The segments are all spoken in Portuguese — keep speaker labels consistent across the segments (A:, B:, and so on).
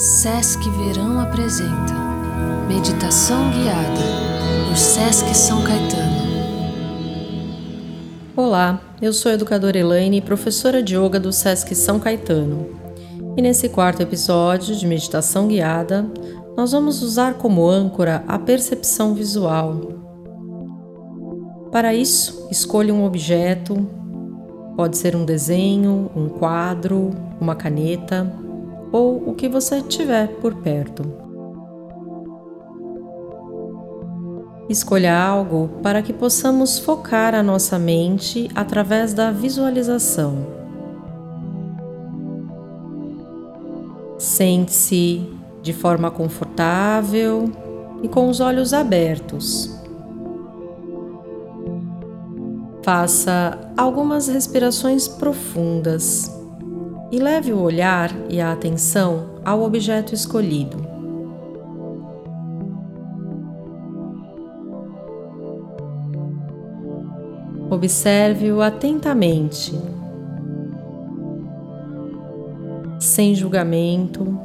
A: Sesc Verão apresenta Meditação Guiada por Sesc São Caetano.
B: Olá, eu sou a educadora Elaine, professora de yoga do Sesc São Caetano. E nesse quarto episódio de Meditação Guiada, nós vamos usar como âncora a percepção visual. Para isso, escolha um objeto, pode ser um desenho, um quadro, uma caneta ou o que você tiver por perto. Escolha algo para que possamos focar a nossa mente através da visualização. Sente-se de forma confortável e com os olhos abertos. Faça algumas respirações profundas e leve o olhar e a atenção ao objeto escolhido. Observe-o atentamente, sem julgamento,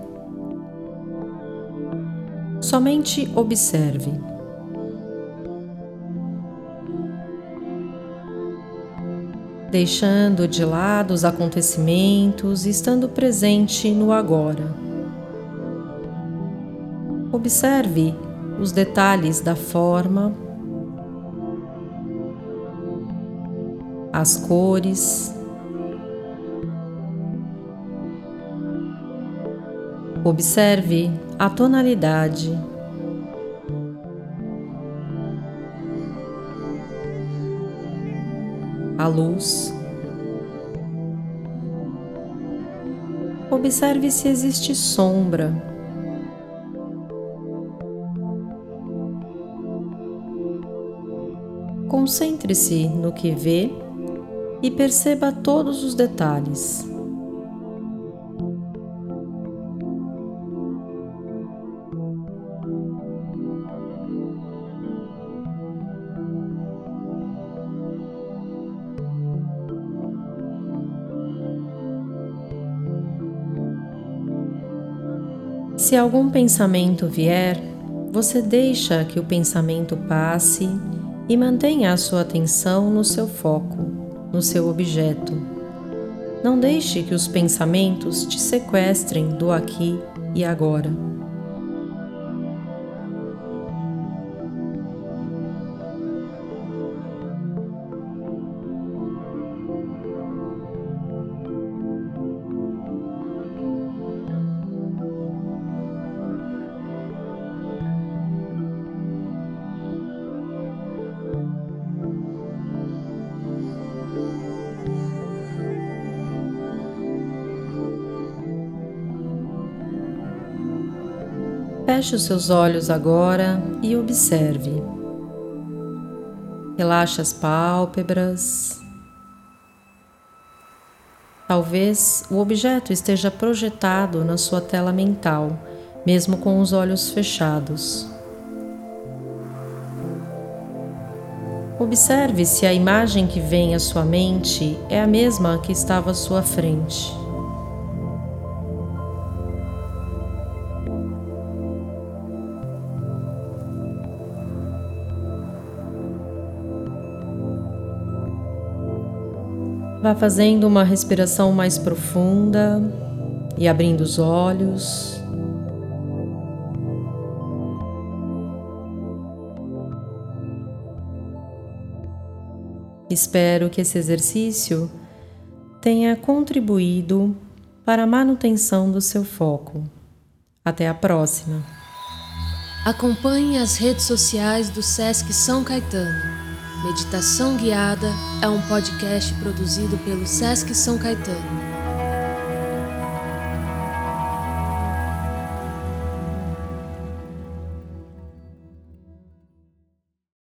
B: somente observe. Deixando de lado os acontecimentos e estando presente no agora. Observe os detalhes da forma, as cores, observe a tonalidade. A luz. Observe se existe sombra. Concentre-se no que vê e perceba todos os detalhes. Se algum pensamento vier, você deixa que o pensamento passe e mantenha a sua atenção no seu foco, no seu objeto. Não deixe que os pensamentos te sequestrem do aqui e agora. Feche os seus olhos agora e observe. Relaxe as pálpebras. Talvez o objeto esteja projetado na sua tela mental, mesmo com os olhos fechados. Observe se a imagem que vem à sua mente é a mesma que estava à sua frente. Vá fazendo uma respiração mais profunda e abrindo os olhos. Espero que esse exercício tenha contribuído para a manutenção do seu foco. Até a próxima!
A: Acompanhe as redes sociais do SESC São Caetano Meditação Guiada é um podcast produzido pelo Sesc São Caetano